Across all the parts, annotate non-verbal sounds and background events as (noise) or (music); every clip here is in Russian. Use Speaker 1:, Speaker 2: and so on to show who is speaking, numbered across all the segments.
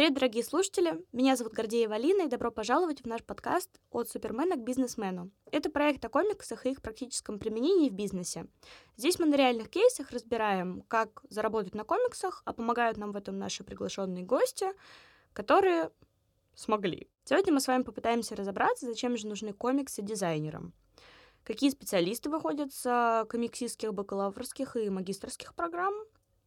Speaker 1: Привет, дорогие слушатели! Меня зовут Гордеева Алина, и добро пожаловать в наш подкаст «От супермена к бизнесмену». Это проект о комиксах и их практическом применении в бизнесе. Здесь мы на реальных кейсах разбираем, как заработать на комиксах, а помогают нам в этом наши приглашенные гости, которые смогли. Сегодня мы с вами попытаемся разобраться, зачем же нужны комиксы дизайнерам. Какие специалисты выходят с комиксистских, бакалаврских и магистрских программ,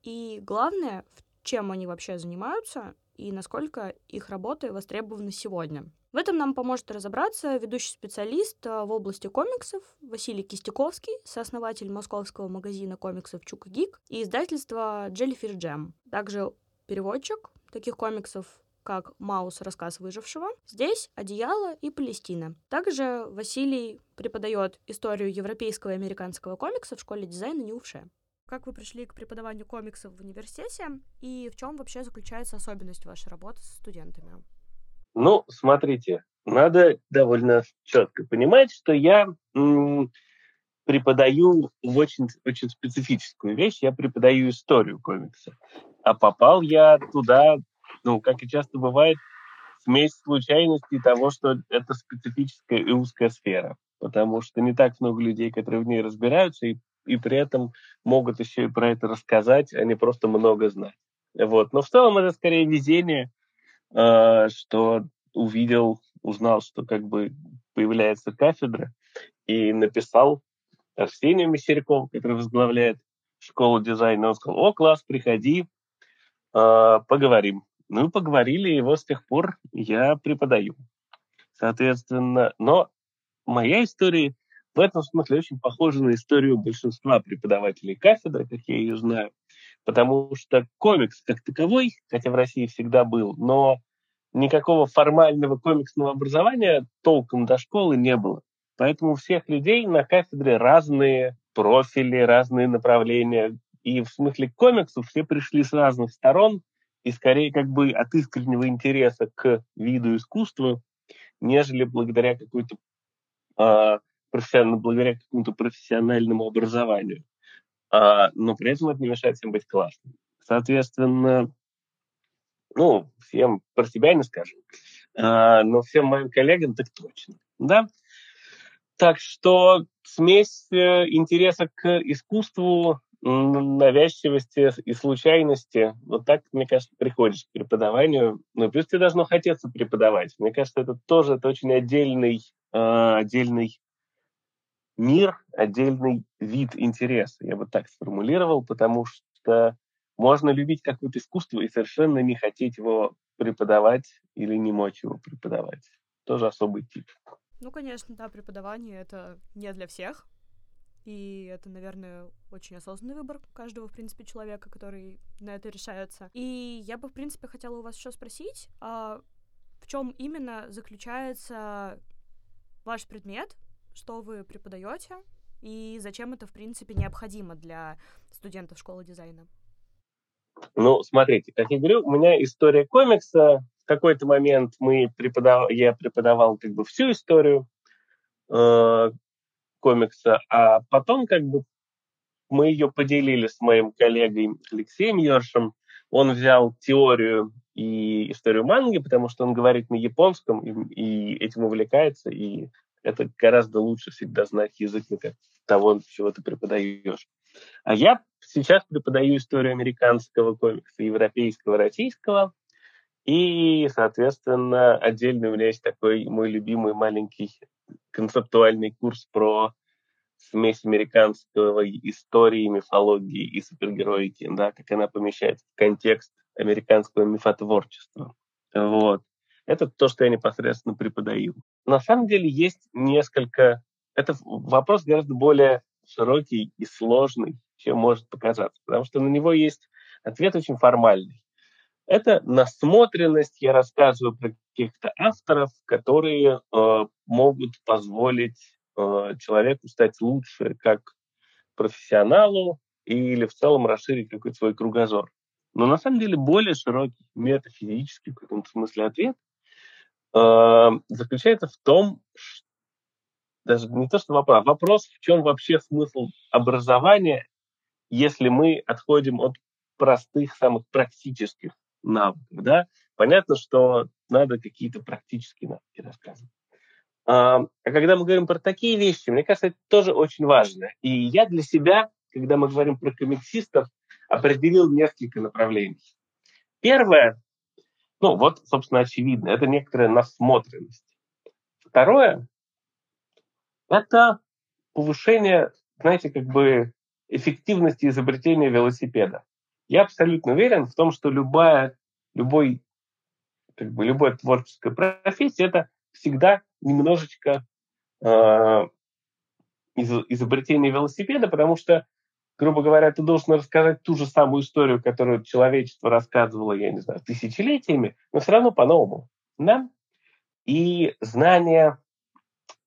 Speaker 1: и главное, чем они вообще занимаются и насколько их работы востребованы сегодня. В этом нам поможет разобраться ведущий специалист э, в области комиксов Василий Кистяковский, сооснователь московского магазина комиксов Чука Гик и издательства Jellyfish Jam. Также переводчик таких комиксов как «Маус. Рассказ выжившего». Здесь «Одеяло» и «Палестина». Также Василий преподает историю европейского и американского комикса в школе дизайна Ньюше. Как вы пришли к преподаванию комиксов в университете и в чем вообще заключается особенность вашей работы с студентами?
Speaker 2: Ну, смотрите, надо довольно четко понимать, что я преподаю в очень, очень специфическую вещь. Я преподаю историю комикса. А попал я туда, ну, как и часто бывает, смесь случайностей того, что это специфическая и узкая сфера. Потому что не так много людей, которые в ней разбираются, и и при этом могут еще и про это рассказать, а не просто много знать. Вот. Но в целом это скорее везение, э, что увидел, узнал, что как бы появляется кафедра, и написал Арсению Мессерякову, который возглавляет школу дизайна. Он сказал, о, класс, приходи, э, поговорим. Ну, поговорили, и вот с тех пор я преподаю. Соответственно, но моя история в этом смысле очень похоже на историю большинства преподавателей кафедры, как я ее знаю, потому что комикс как таковой, хотя в России всегда был, но никакого формального комиксного образования толком до школы не было. Поэтому у всех людей на кафедре разные профили, разные направления. И в смысле комиксов все пришли с разных сторон, и скорее как бы от искреннего интереса к виду искусства, нежели благодаря какой-то э, профессионально, благодаря какому-то профессиональному образованию. А, но при этом это не мешает всем быть классным. Соответственно, ну, всем про себя не скажу, а, но всем моим коллегам так точно, да. Так что смесь э, интереса к искусству, навязчивости и случайности, вот так, мне кажется, приходишь к преподаванию. Ну, плюс тебе должно хотеться преподавать. Мне кажется, это тоже это очень отдельный, э, отдельный мир – отдельный вид интереса, я бы так сформулировал, потому что можно любить какое-то искусство и совершенно не хотеть его преподавать или не мочь его преподавать. Тоже особый тип.
Speaker 1: Ну, конечно, да, преподавание — это не для всех. И это, наверное, очень осознанный выбор каждого, в принципе, человека, который на это решается. И я бы, в принципе, хотела у вас еще спросить, а в чем именно заключается ваш предмет, что вы преподаете и зачем это, в принципе, необходимо для студентов школы дизайна?
Speaker 2: Ну, смотрите, как я говорю, у меня история комикса. В какой-то момент мы преподав... я преподавал как бы всю историю э, комикса, а потом как бы мы ее поделили с моим коллегой Алексеем Йоршем. Он взял теорию и историю манги, потому что он говорит на японском и, и этим увлекается, и это гораздо лучше всегда знать язык того, чего ты преподаешь. А я сейчас преподаю историю американского комикса, европейского, российского. И, соответственно, отдельно у меня есть такой мой любимый маленький концептуальный курс про смесь американского истории, мифологии и супергероики, да, как она помещается в контекст американского мифотворчества. Вот. Это то, что я непосредственно преподаю. На самом деле есть несколько... Это вопрос гораздо более широкий и сложный, чем может показаться, потому что на него есть ответ очень формальный. Это насмотренность, я рассказываю про каких-то авторов, которые э, могут позволить э, человеку стать лучше как профессионалу или в целом расширить какой-то свой кругозор. Но на самом деле более широкий метафизический в каком-то смысле ответ заключается в том, что, даже не то, что вопрос, а вопрос, в чем вообще смысл образования, если мы отходим от простых, самых практических навыков, да, понятно, что надо какие-то практические навыки рассказывать. А, а когда мы говорим про такие вещи, мне кажется, это тоже очень важно. И я для себя, когда мы говорим про комиксистов, определил несколько направлений. Первое, ну вот, собственно, очевидно, это некоторая насмотренность. Второе, это повышение, знаете, как бы эффективности изобретения велосипеда. Я абсолютно уверен в том, что любая, любой, как бы, любая творческая профессия – это всегда немножечко э, из, изобретение велосипеда, потому что, грубо говоря, ты должен рассказать ту же самую историю, которую человечество рассказывало, я не знаю, тысячелетиями, но все равно по-новому. Да? И знание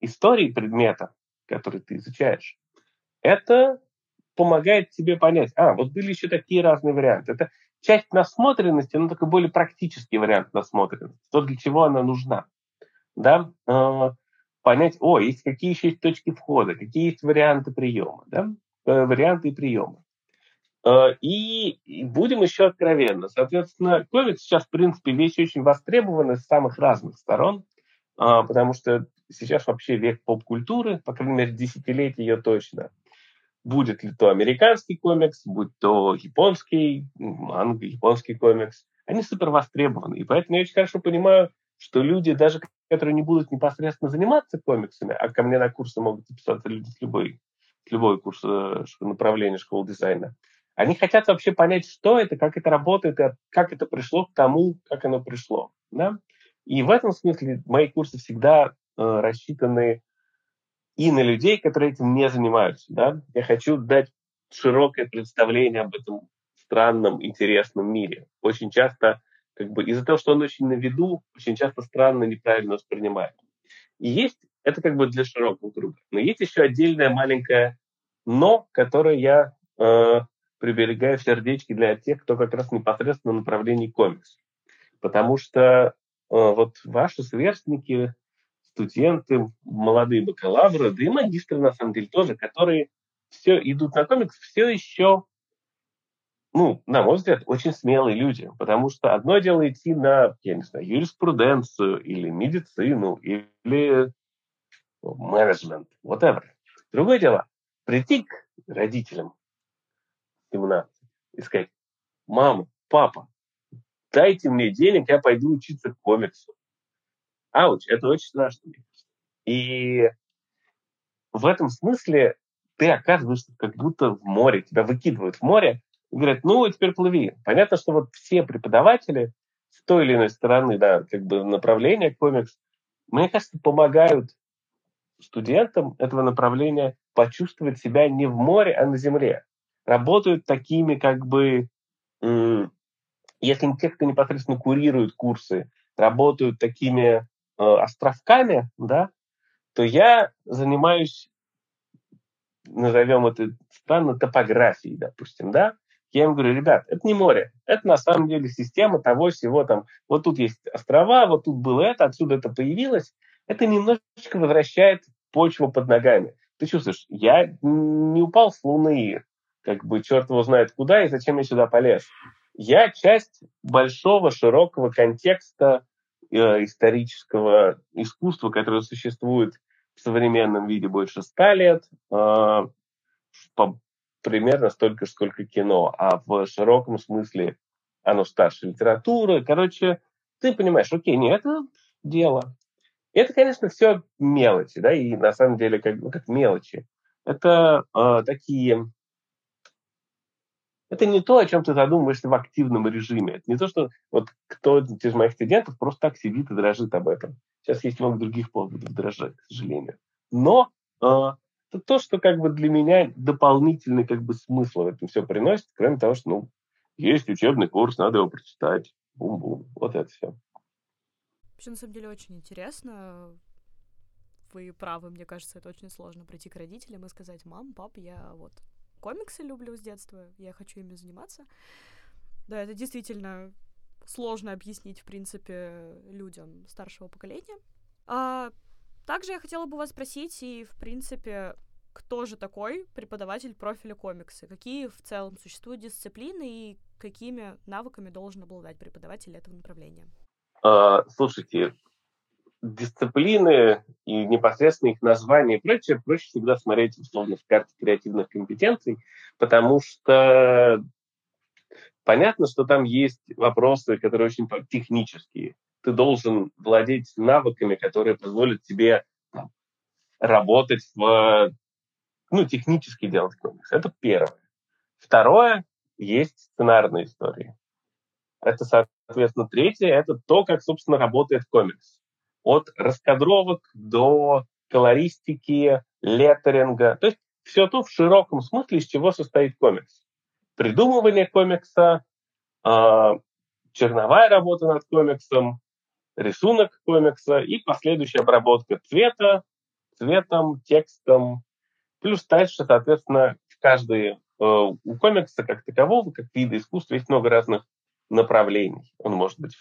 Speaker 2: истории предмета, который ты изучаешь, это помогает тебе понять, а, вот были еще такие разные варианты. Это часть насмотренности, но такой более практический вариант насмотренности, то, для чего она нужна да, э, понять, о, есть какие еще есть точки входа, какие есть варианты приема, да, варианты приема. Э, и, и будем еще откровенно. Соответственно, комикс сейчас, в принципе, вещь очень востребована с самых разных сторон, э, потому что сейчас вообще век поп-культуры, по крайней мере, десятилетие ее точно. Будет ли то американский комикс, будь то японский, англо-японский комикс, они супер востребованы. И поэтому я очень хорошо понимаю, что люди, даже которые не будут непосредственно заниматься комиксами, а ко мне на курсы могут записаться люди с любой, любой курс э, направления школы дизайна, они хотят вообще понять, что это, как это работает, как это пришло к тому, как оно пришло. Да? И в этом смысле мои курсы всегда э, рассчитаны и на людей, которые этим не занимаются. Да? Я хочу дать широкое представление об этом странном, интересном мире. Очень часто как бы из-за того, что он очень на виду, очень часто странно, неправильно воспринимаем. И есть, это как бы для широкого круга. Но есть еще отдельное маленькое «но», которое я э, приберегаю в сердечке для тех, кто как раз непосредственно на направлении комикс. Потому что э, вот ваши сверстники, студенты, молодые бакалавры, да и магистры, на самом деле, тоже, которые все идут на комикс, все еще ну, на мой взгляд, очень смелые люди, потому что одно дело идти на, я не знаю, юриспруденцию или медицину или менеджмент, whatever. Другое дело, прийти к родителям 17 и сказать, мама, папа, дайте мне денег, я пойду учиться комиксу. Ауч, это очень страшно. И в этом смысле ты оказываешься как будто в море, тебя выкидывают в море, говорят, ну, теперь плыви. Понятно, что вот все преподаватели с той или иной стороны, да, как бы направления комикс, мне кажется, помогают студентам этого направления почувствовать себя не в море, а на земле. Работают такими, как бы, если те, кто непосредственно курирует курсы, работают такими э, островками, да, то я занимаюсь, назовем это странно, топографией, допустим, да, я им говорю, ребят, это не море, это на самом деле система того всего там. Вот тут есть острова, вот тут было это, отсюда это появилось. Это немножечко возвращает почву под ногами. Ты чувствуешь, я не упал с Луны, как бы черт его знает куда и зачем я сюда полез. Я часть большого, широкого контекста э, исторического искусства, которое существует в современном виде больше ста лет, э, по примерно столько, сколько кино, а в широком смысле оно старше литературы. Короче, ты понимаешь, окей, нет, это дело. Это, конечно, все мелочи, да, и на самом деле как, ну, как мелочи. Это э, такие... Это не то, о чем ты задумываешься в активном режиме. Это не то, что вот кто из моих студентов просто так сидит и дрожит об этом. Сейчас есть много других поводов дрожать, к сожалению. Но э, это то, что как бы для меня дополнительный как бы смысл в этом все приносит, кроме того, что, ну, есть учебный курс, надо его прочитать. Бум-бум. Вот это все.
Speaker 1: Вообще, на самом деле, очень интересно. Вы правы, мне кажется, это очень сложно прийти к родителям и сказать, мам, пап, я вот комиксы люблю с детства, я хочу ими заниматься. Да, это действительно сложно объяснить, в принципе, людям старшего поколения. А, также я хотела бы вас спросить, и, в принципе, кто же такой преподаватель профиля комиксы? Какие в целом существуют дисциплины и какими навыками должен обладать преподаватель этого направления?
Speaker 2: А, слушайте, дисциплины и непосредственно их название и прочее проще всегда смотреть условно в карте креативных компетенций, потому что понятно, что там есть вопросы, которые очень технические. Ты должен владеть навыками, которые позволят тебе там, работать в ну, технически делать комикс. Это первое. Второе, есть сценарные истории. Это, соответственно, третье, это то, как, собственно, работает комикс от раскадровок до колористики, леттеринга. То есть все то в широком смысле, из чего состоит комикс. Придумывание комикса, э, черновая работа над комиксом, рисунок комикса и последующая обработка цвета, цветом, текстом. Плюс дальше, соответственно, в каждой, э, у комикса как такового, как вида искусства, есть много разных направлений. Он может быть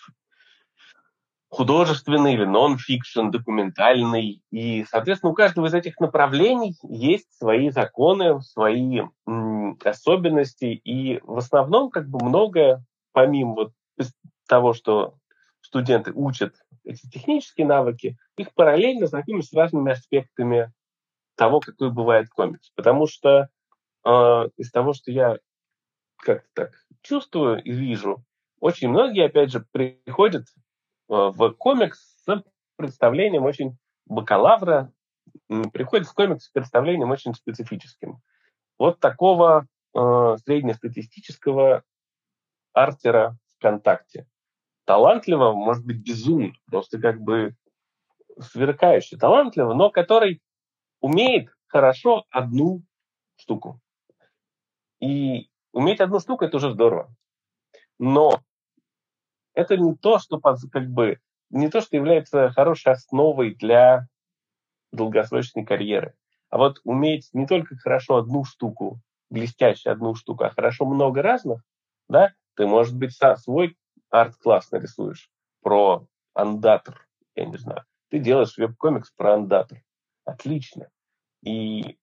Speaker 2: художественный или нон-фикшн, документальный. И, соответственно, у каждого из этих направлений есть свои законы, свои м, особенности. И в основном как бы многое, помимо вот того, что студенты учат эти технические навыки, их параллельно знакомят с разными аспектами того, какой бывает комикс. Потому что э, из того, что я как-то так чувствую и вижу, очень многие, опять же, приходят Э, в комикс с представлением очень бакалавра, приходит в комикс с представлением очень специфическим. Вот такого э, среднестатистического артера ВКонтакте. Талантливого, может быть, безумно, просто как бы сверкающе талантливо, но который умеет хорошо одну штуку. И уметь одну штуку – это уже здорово. Но это не то, что как бы не то, что является хорошей основой для долгосрочной карьеры. А вот уметь не только хорошо одну штуку, блестяще одну штуку, а хорошо много разных, да, ты, может быть, свой арт-класс нарисуешь про андатор, я не знаю. Ты делаешь веб-комикс про андатор. Отлично. И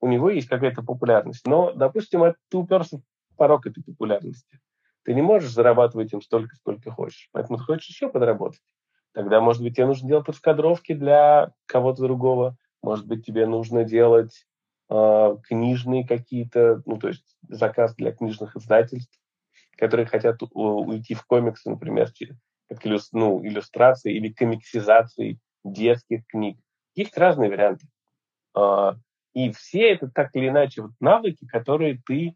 Speaker 2: у него есть какая-то популярность. Но, допустим, ты уперся в порог этой популярности. Ты не можешь зарабатывать им столько, сколько хочешь. Поэтому ты хочешь еще подработать. Тогда, может быть, тебе нужно делать раскадровки для кого-то другого. Может быть, тебе нужно делать э, книжные какие-то, ну, то есть заказ для книжных издательств, которые хотят уйти в комиксы, например, как ну, иллюстрации или комиксизации детских книг. Есть разные варианты. Э, и все это так или иначе вот навыки, которые ты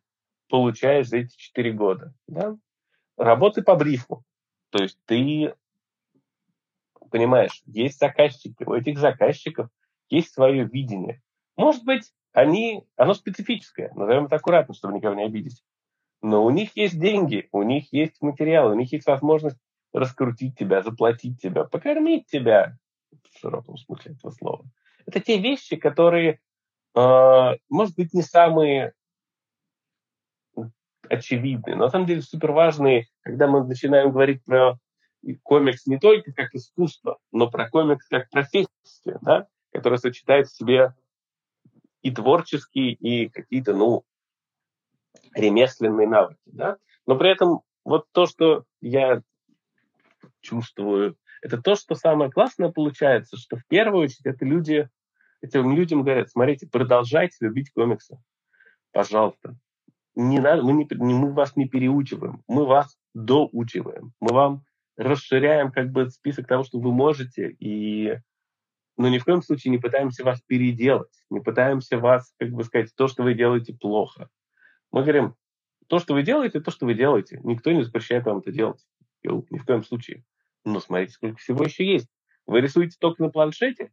Speaker 2: получаешь за эти четыре года. Да? Работы по брифу. То есть ты понимаешь, есть заказчики, у этих заказчиков есть свое видение. Может быть, они, оно специфическое, назовем это аккуратно, чтобы никого не обидеть. Но у них есть деньги, у них есть материалы, у них есть возможность раскрутить тебя, заплатить тебя, покормить тебя, в широком смысле этого слова. Это те вещи, которые, э, может быть, не самые очевидные, но на самом деле супер важные, когда мы начинаем говорить про комикс не только как искусство, но про комикс как профессию, да, которая сочетает в себе и творческие, и какие-то, ну, ремесленные навыки, да. Но при этом вот то, что я чувствую, это то, что самое классное получается, что в первую очередь это люди, этим людям говорят, смотрите, продолжайте любить комиксы, пожалуйста не надо, мы, не, мы вас не переучиваем, мы вас доучиваем, мы вам расширяем как бы список того, что вы можете, и но ни в коем случае не пытаемся вас переделать, не пытаемся вас, как бы сказать, то, что вы делаете, плохо. Мы говорим, то, что вы делаете, то, что вы делаете. Никто не запрещает вам это делать. Ни в коем случае. Но смотрите, сколько всего еще есть. Вы рисуете только на планшете?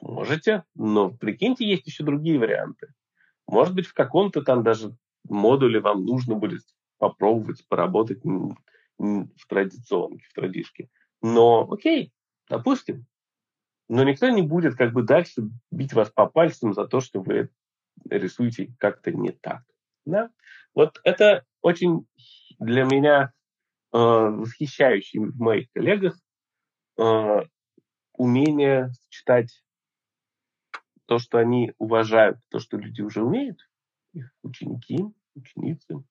Speaker 2: Можете, но прикиньте, есть еще другие варианты. Может быть, в каком-то там даже модуле вам нужно будет попробовать поработать в традиционке, в традишке. Но окей, допустим. Но никто не будет как бы дальше бить вас по пальцам за то, что вы рисуете как-то не так. Да? Вот это очень для меня э, восхищающий в моих коллегах э, умение читать то, что они уважают, то, что люди уже умеют, их ученики, ученицы,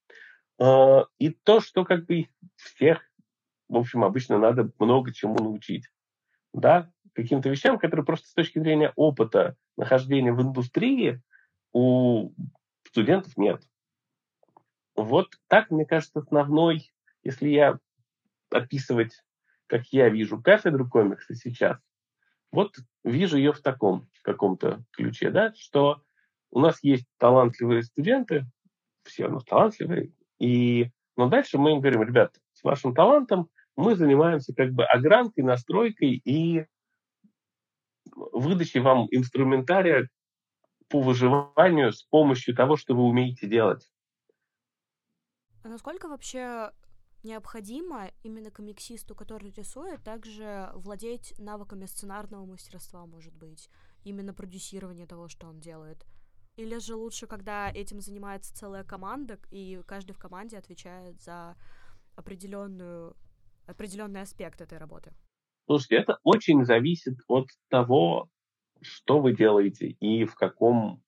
Speaker 2: э, и то, что как бы всех, в общем, обычно надо много чему научить. Да, каким-то вещам, которые просто с точки зрения опыта нахождения в индустрии у студентов нет. Вот так, мне кажется, основной, если я описывать, как я вижу кафедру комикса сейчас, вот вижу ее в таком каком-то ключе, да, что у нас есть талантливые студенты, все у талантливые, и, но дальше мы им говорим, ребят, с вашим талантом мы занимаемся как бы огранкой, настройкой и выдачей вам инструментария по выживанию с помощью того, что вы умеете делать.
Speaker 1: А насколько вообще необходимо именно комиксисту, который рисует, также владеть навыками сценарного мастерства, может быть, именно продюсирование того, что он делает? Или же лучше, когда этим занимается целая команда, и каждый в команде отвечает за определенную, определенный аспект этой работы?
Speaker 2: Слушайте, это очень зависит от того, что вы делаете и в каком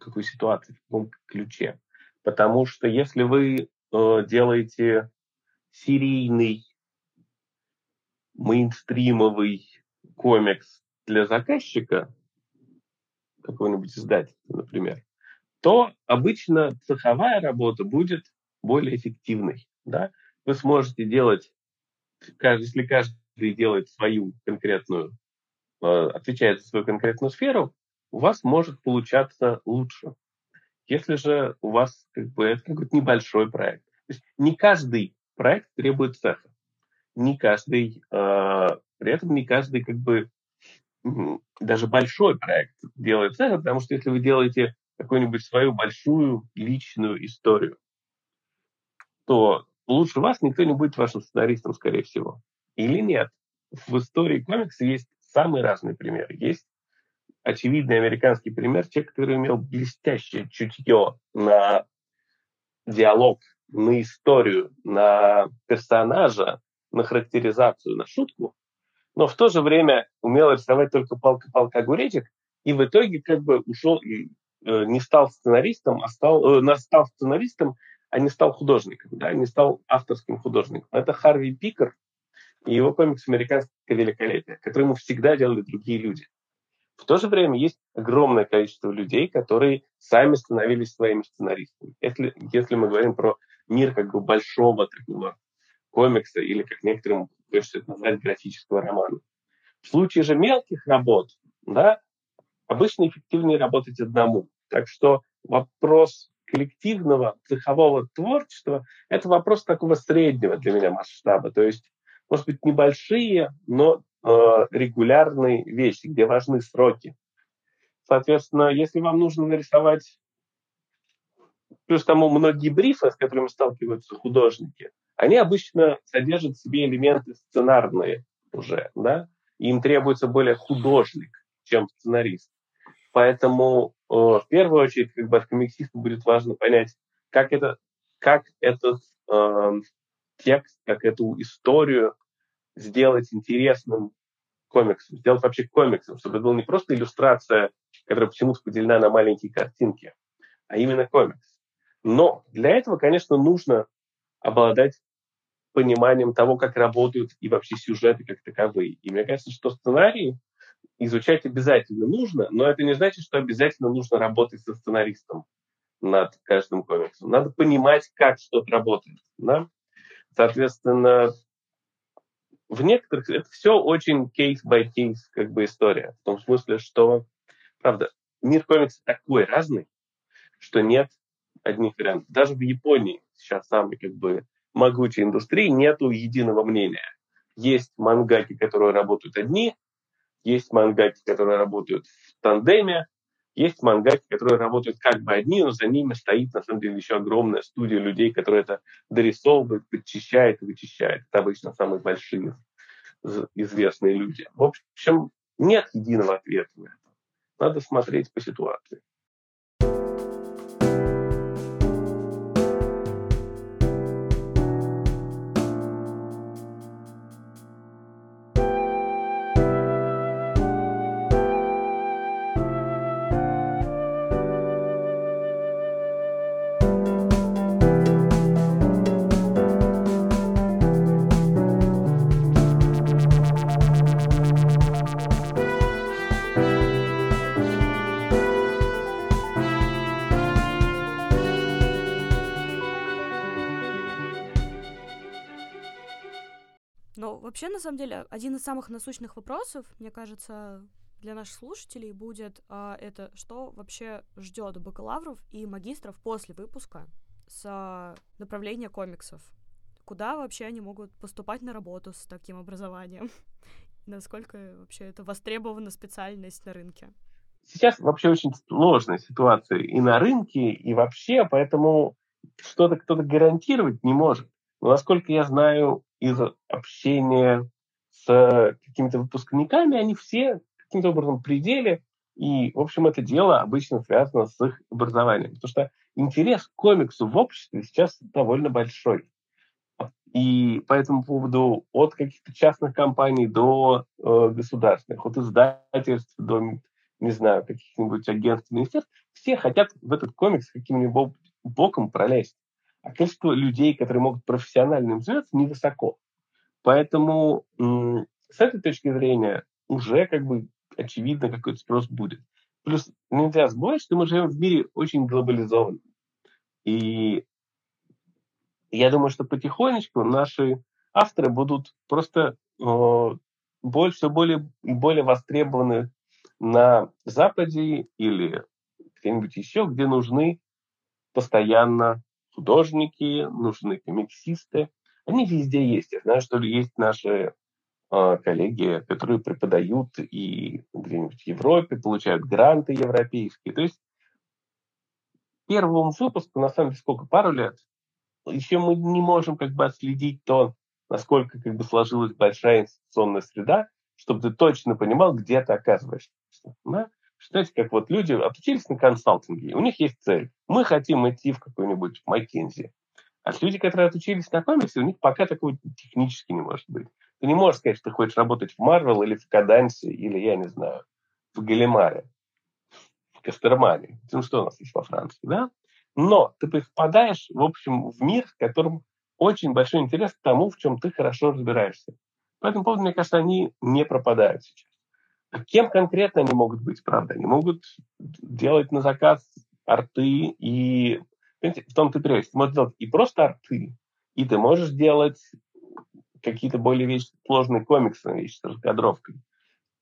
Speaker 2: какой ситуации, в каком ключе. Потому что если вы э, делаете серийный, мейнстримовый комикс для заказчика, какой-нибудь издательства, например, то обычно цеховая работа будет более эффективной. Да? Вы сможете делать, если каждый делает свою конкретную, э, отвечает за свою конкретную сферу, у вас может получаться лучше. Если же у вас как бы, это какой-то небольшой проект. То есть не каждый проект требует цеха. Не каждый, э, при этом не каждый как бы даже большой проект делает цеха, потому что если вы делаете какую-нибудь свою большую личную историю, то лучше вас никто не будет вашим сценаристом, скорее всего. Или нет. В истории комикса есть самые разные примеры. Есть очевидный американский пример, человек, который имел блестящее чутье на диалог, на историю, на персонажа, на характеризацию, на шутку, но в то же время умел рисовать только палка-палка огуречек, и в итоге как бы ушел и э, не стал сценаристом, а стал, э, стал сценаристом, а не стал художником, да, не стал авторским художником. Это Харви Пикер и его комикс «Американское великолепие», который ему всегда делали другие люди. В то же время есть огромное количество людей, которые сами становились своими сценаристами. Если, если мы говорим про мир как бы большого такого комикса или, как некоторым хочется это назвать, графического романа. В случае же мелких работ, да, обычно эффективнее работать одному. Так что вопрос коллективного цехового творчества – это вопрос такого среднего для меня масштаба. То есть, может быть, небольшие, но Э, регулярные вещи, где важны сроки. Соответственно, если вам нужно нарисовать, плюс тому многие брифы, с которыми сталкиваются художники, они обычно содержат в себе элементы сценарные уже, да, им требуется более художник, чем сценарист. Поэтому э, в первую очередь, как бы от комиксиста будет важно понять, как это, как этот э, текст, как эту историю сделать интересным комиксом, сделать вообще комиксом, чтобы это была не просто иллюстрация, которая почему-то поделена на маленькие картинки, а именно комикс. Но для этого, конечно, нужно обладать пониманием того, как работают и вообще сюжеты как таковые. И мне кажется, что сценарии изучать обязательно нужно, но это не значит, что обязательно нужно работать со сценаристом над каждым комиксом. Надо понимать, как что-то работает. Да? Соответственно, в некоторых это все очень кейс-by-кейс как бы история. В том смысле, что, правда, мир комикса такой разный, что нет одних вариантов. Даже в Японии сейчас самой как бы могучей индустрии нету единого мнения. Есть мангаки, которые работают одни, есть мангаки, которые работают в тандеме, есть мангаки, которые работают как бы одни, но за ними стоит, на самом деле, еще огромная студия людей, которые это дорисовывают, подчищает и вычищает. Это обычно самые большие известные люди. В общем, нет единого ответа на это. Надо смотреть по ситуации.
Speaker 1: Вообще, на самом деле, один из самых насущных вопросов, мне кажется, для наших слушателей будет а, это, что вообще ждет бакалавров и магистров после выпуска с а, направления комиксов. Куда вообще они могут поступать на работу с таким образованием? (laughs) Насколько вообще это востребована специальность на рынке?
Speaker 2: Сейчас вообще очень сложная ситуация и на рынке, и вообще, поэтому что-то кто-то гарантировать не может. Но насколько я знаю из общения с какими-то выпускниками, они все каким-то образом пределе, и, в общем, это дело обычно связано с их образованием. Потому что интерес к комиксу в обществе сейчас довольно большой. И по этому поводу от каких-то частных компаний до э, государственных, от издательств до, не знаю, каких-нибудь агентств, министерств, все хотят в этот комикс каким-нибудь боком пролезть. А количество людей, которые могут профессионально им заняться, невысоко. Поэтому с этой точки зрения уже как бы очевидно, какой-то спрос будет. Плюс нельзя забывать, что мы живем в мире очень глобализованном. И я думаю, что потихонечку наши авторы будут просто э, больше, более и более востребованы на Западе или где-нибудь еще, где нужны постоянно художники, нужны комиксисты. Они везде есть. Я знаю, что есть наши э, коллеги, которые преподают и где-нибудь в Европе, получают гранты европейские. То есть первому выпуску, на самом деле, сколько, пару лет, еще мы не можем как бы отследить то, насколько как бы сложилась большая институционная среда, чтобы ты точно понимал, где ты оказываешься. Да? Знаете, как вот люди отучились на консалтинге, у них есть цель. Мы хотим идти в какой-нибудь McKinsey. А люди, которые отучились на комиксе, у них пока такого технически не может быть. Ты не можешь сказать, что ты хочешь работать в Marvel или в Кадансе, или, я не знаю, в Галимаре, в Кастермане. Ну, что у нас есть во Франции, да? Но ты попадаешь, в общем, в мир, в котором очень большой интерес к тому, в чем ты хорошо разбираешься. По этому поводу, мне кажется, они не пропадают сейчас. Кем конкретно они могут быть, правда? Они могут делать на заказ арты и... Понимаете, в том ты прелесть. Ты можешь делать и просто арты, и ты можешь делать какие-то более вещи, сложные комиксные вещи с раскадровкой.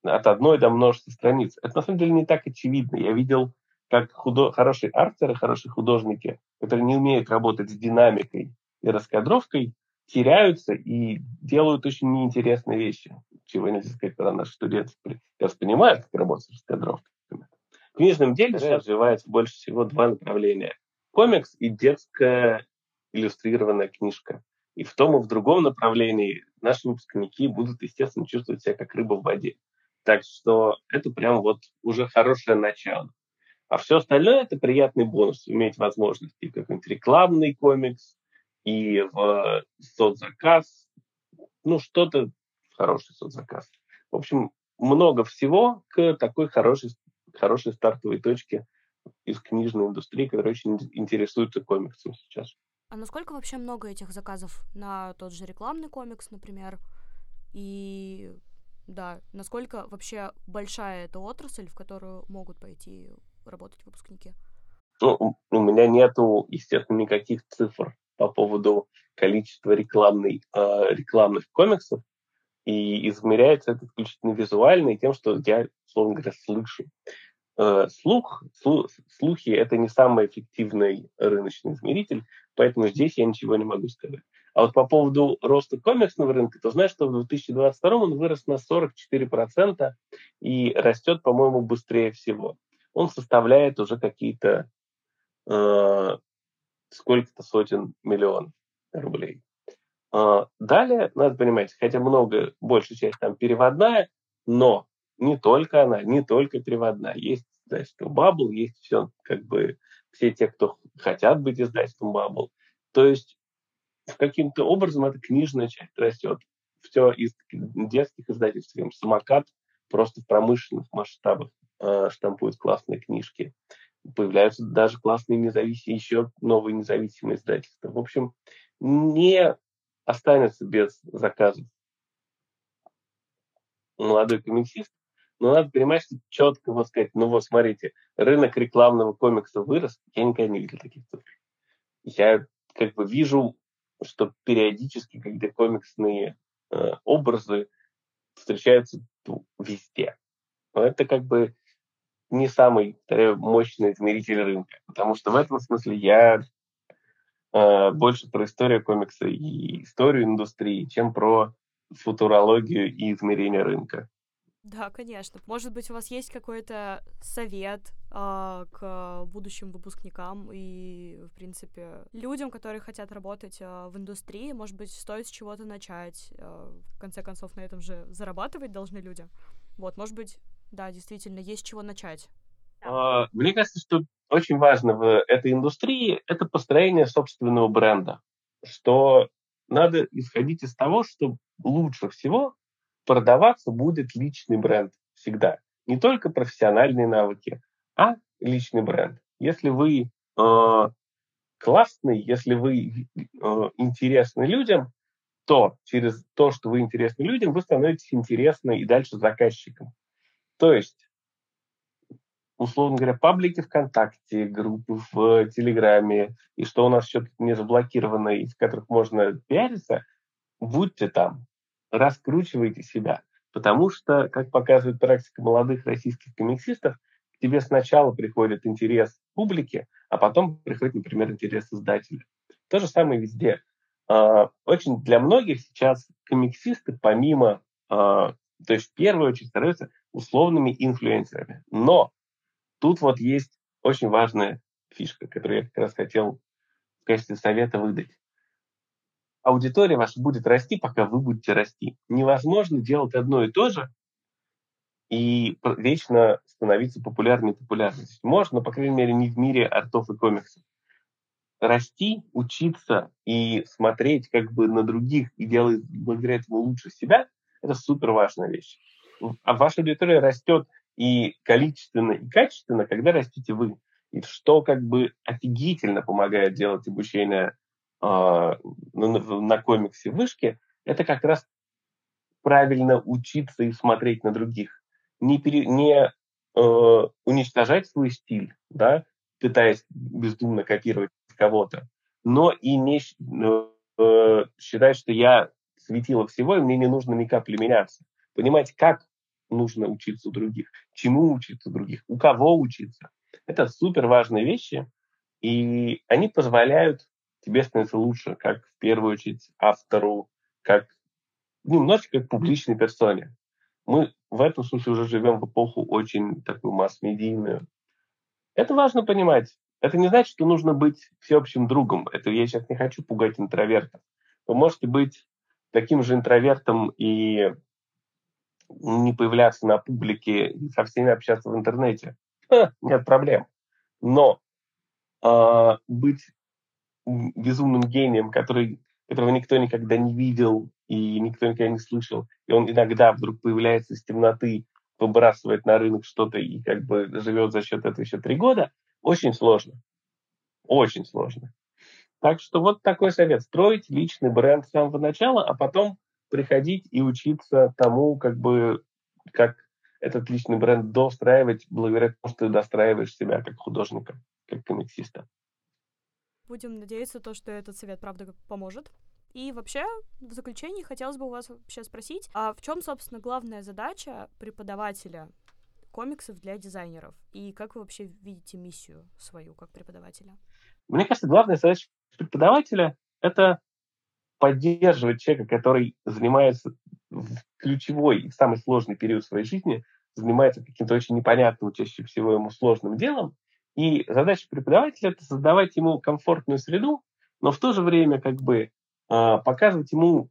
Speaker 2: От одной до множества страниц. Это на самом деле не так очевидно. Я видел как худо... хорошие артеры, хорошие художники, которые не умеют работать с динамикой и раскадровкой, теряются и делают очень неинтересные вещи, чего нельзя сказать про наших студентов. Я понимаю, как работать с раскадровкой. В книжном деле сейчас развивается больше всего два направления. Комикс и детская иллюстрированная книжка. И в том и в другом направлении наши выпускники будут, естественно, чувствовать себя как рыба в воде. Так что это прям вот уже хорошее начало. А все остальное – это приятный бонус. Иметь возможность и какой-нибудь рекламный комикс, и в соцзаказ. Ну, что-то хороший соцзаказ. В общем, много всего к такой хорошей, хорошей стартовой точке из книжной индустрии, которая очень интересуется комиксом сейчас.
Speaker 1: А насколько вообще много этих заказов на тот же рекламный комикс, например? И да, насколько вообще большая эта отрасль, в которую могут пойти работать выпускники?
Speaker 2: Ну, у меня нету, естественно, никаких цифр по поводу количества рекламной, э, рекламных комиксов, и измеряется это исключительно визуально и тем, что я, условно говоря, слышу. Э, слух, слу, слухи – это не самый эффективный рыночный измеритель, поэтому здесь я ничего не могу сказать. А вот по поводу роста комиксного рынка, то знаешь, что в 2022 он вырос на 44% и растет, по-моему, быстрее всего он составляет уже какие-то э, сколько-то сотен миллионов рублей. Э, далее, надо понимать, хотя много, большая часть там переводная, но не только она, не только переводная. Есть издательство Bubble, есть все, как бы, все те, кто хотят быть издательством Bubble. То есть каким-то образом эта книжная часть растет. Все из детских издательств, самокат просто в промышленных масштабах э, штампуют классные книжки. Появляются даже классные независимые, еще новые независимые издательства. В общем, не останется без заказов молодой комиксист, но надо понимать, что четко вот сказать, ну вот смотрите, рынок рекламного комикса вырос, я никогда не видел таких цифр. Я как бы вижу, что периодически, когда комиксные э, образы встречаются везде. Но это как бы не самый мощный измеритель рынка, потому что в этом смысле я э, больше про историю комикса и историю индустрии, чем про футурологию и измерение рынка.
Speaker 1: Да, конечно. Может быть, у вас есть какой-то совет э, к будущим выпускникам и, в принципе, людям, которые хотят работать э, в индустрии? Может быть, стоит с чего-то начать? Э, в конце концов, на этом же зарабатывать должны люди. Вот, может быть, да, действительно, есть с чего начать.
Speaker 2: А, мне кажется, что очень важно в этой индустрии это построение собственного бренда, что надо исходить из того, что лучше всего продаваться будет личный бренд всегда. Не только профессиональные навыки, а личный бренд. Если вы э, классный, если вы э, интересны людям, то через то, что вы интересны людям, вы становитесь интересны и дальше заказчиком. То есть, условно говоря, паблики ВКонтакте, группы в Телеграме, и что у нас что-то не заблокировано, из которых можно пиариться, будьте там раскручивайте себя. Потому что, как показывает практика молодых российских комиксистов, к тебе сначала приходит интерес публики, а потом приходит, например, интерес издателя. То же самое везде. А, очень для многих сейчас комиксисты, помимо, а, то есть в первую очередь становятся условными инфлюенсерами. Но тут вот есть очень важная фишка, которую я как раз хотел в качестве совета выдать аудитория ваша будет расти, пока вы будете расти. Невозможно делать одно и то же и вечно становиться популярной и популярной. Можно, по крайней мере, не в мире артов и комиксов. Расти, учиться и смотреть как бы на других и делать благодаря этому лучше себя – это супер важная вещь. А ваша аудитория растет и количественно, и качественно, когда растите вы. И что как бы офигительно помогает делать обучение э, на, на комиксе вышки, это как раз правильно учиться и смотреть на других. Не, пере, не э, уничтожать свой стиль, да, пытаясь бездумно копировать кого-то, но и не э, считать, что я светило всего, и мне не нужно ни капли меняться. Понимать, как нужно учиться у других, чему учиться у других, у кого учиться. Это супер важные вещи, и они позволяют тебе становится лучше, как в первую очередь автору, как немножечко как публичной персоне. Мы в этом смысле уже живем в эпоху очень такую масс-медийную. Это важно понимать. Это не значит, что нужно быть всеобщим другом. Это я сейчас не хочу пугать интровертов. Вы можете быть таким же интровертом и не появляться на публике и со всеми общаться в интернете. Ха, нет проблем. Но э, быть безумным гением, который, которого никто никогда не видел и никто никогда не слышал, и он иногда вдруг появляется из темноты, выбрасывает на рынок что-то и как бы живет за счет этого еще три года, очень сложно. Очень сложно. Так что вот такой совет. Строить личный бренд с самого начала, а потом приходить и учиться тому, как бы, как этот личный бренд достраивать благодаря тому, что ты достраиваешь себя как художника, как комиксиста.
Speaker 1: Будем надеяться, то, что этот совет, правда, поможет. И вообще, в заключении хотелось бы у вас вообще спросить, а в чем, собственно, главная задача преподавателя комиксов для дизайнеров? И как вы вообще видите миссию свою как преподавателя?
Speaker 2: Мне кажется, главная задача преподавателя — это поддерживать человека, который занимается в ключевой и самый сложный период своей жизни, занимается каким-то очень непонятным, чаще всего ему сложным делом, и задача преподавателя – это создавать ему комфортную среду, но в то же время как бы э, показывать ему,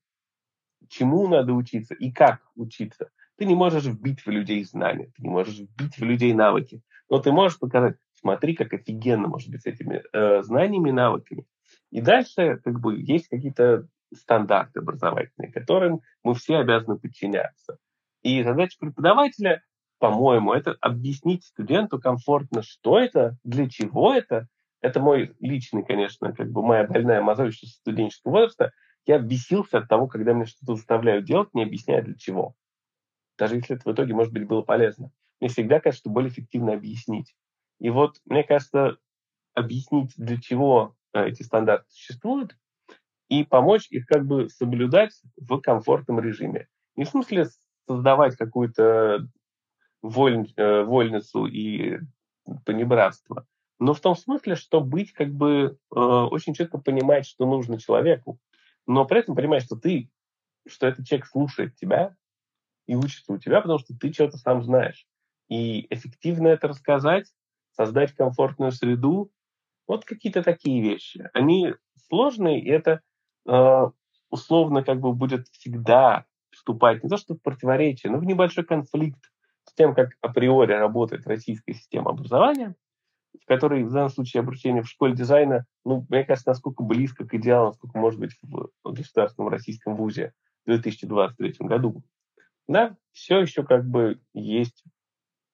Speaker 2: чему надо учиться и как учиться. Ты не можешь вбить в людей знания, ты не можешь вбить в людей навыки, но ты можешь показать, смотри, как офигенно может быть с этими э, знаниями навыками. И дальше как бы есть какие-то стандарты образовательные, которым мы все обязаны подчиняться. И задача преподавателя по-моему, это объяснить студенту комфортно, что это, для чего это. Это мой личный, конечно, как бы моя больная мозоль еще студенческого возраста. Я бесился от того, когда мне что-то заставляют делать, не объясняя для чего. Даже если это в итоге, может быть, было полезно. Мне всегда кажется, что более эффективно объяснить. И вот, мне кажется, объяснить, для чего э, эти стандарты существуют, и помочь их как бы соблюдать в комфортном режиме. Не в смысле создавать какую-то воль, э, вольницу и понебратство, но в том смысле, что быть как бы э, очень четко понимать, что нужно человеку, но при этом понимать, что ты, что этот человек слушает тебя и учится у тебя, потому что ты что-то сам знаешь. И эффективно это рассказать, создать комфортную среду, вот какие-то такие вещи. Они сложные, и это э, условно как бы будет всегда вступать не то что в противоречие, но в небольшой конфликт с тем, как априори работает российская система образования, в которой в данном случае обучение в школе дизайна, ну, мне кажется, насколько близко к идеалу, насколько может быть в государственном российском вузе в 2023 году. Да, все еще как бы есть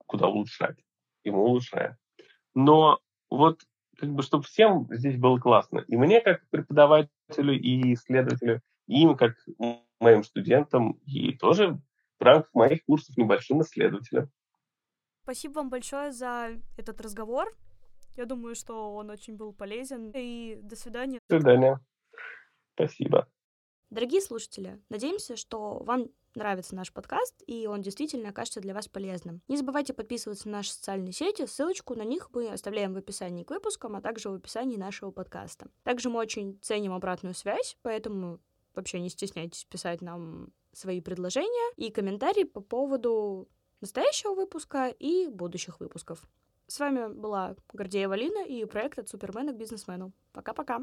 Speaker 2: куда улучшать, и мы улучшаем. Но вот как бы, чтобы всем здесь было классно. И мне, как преподавателю и исследователю, и им, как моим студентам, и тоже в рамках моих курсов небольшим исследователям.
Speaker 1: Спасибо вам большое за этот разговор. Я думаю, что он очень был полезен. И до свидания.
Speaker 2: До свидания. Спасибо.
Speaker 1: Дорогие слушатели, надеемся, что вам нравится наш подкаст, и он действительно окажется для вас полезным. Не забывайте подписываться на наши социальные сети, ссылочку на них мы оставляем в описании к выпускам, а также в описании нашего подкаста. Также мы очень ценим обратную связь, поэтому вообще не стесняйтесь писать нам свои предложения и комментарии по поводу настоящего выпуска и будущих выпусков. С вами была Гордеева Лина и проект от Супермена к бизнесмену. Пока-пока!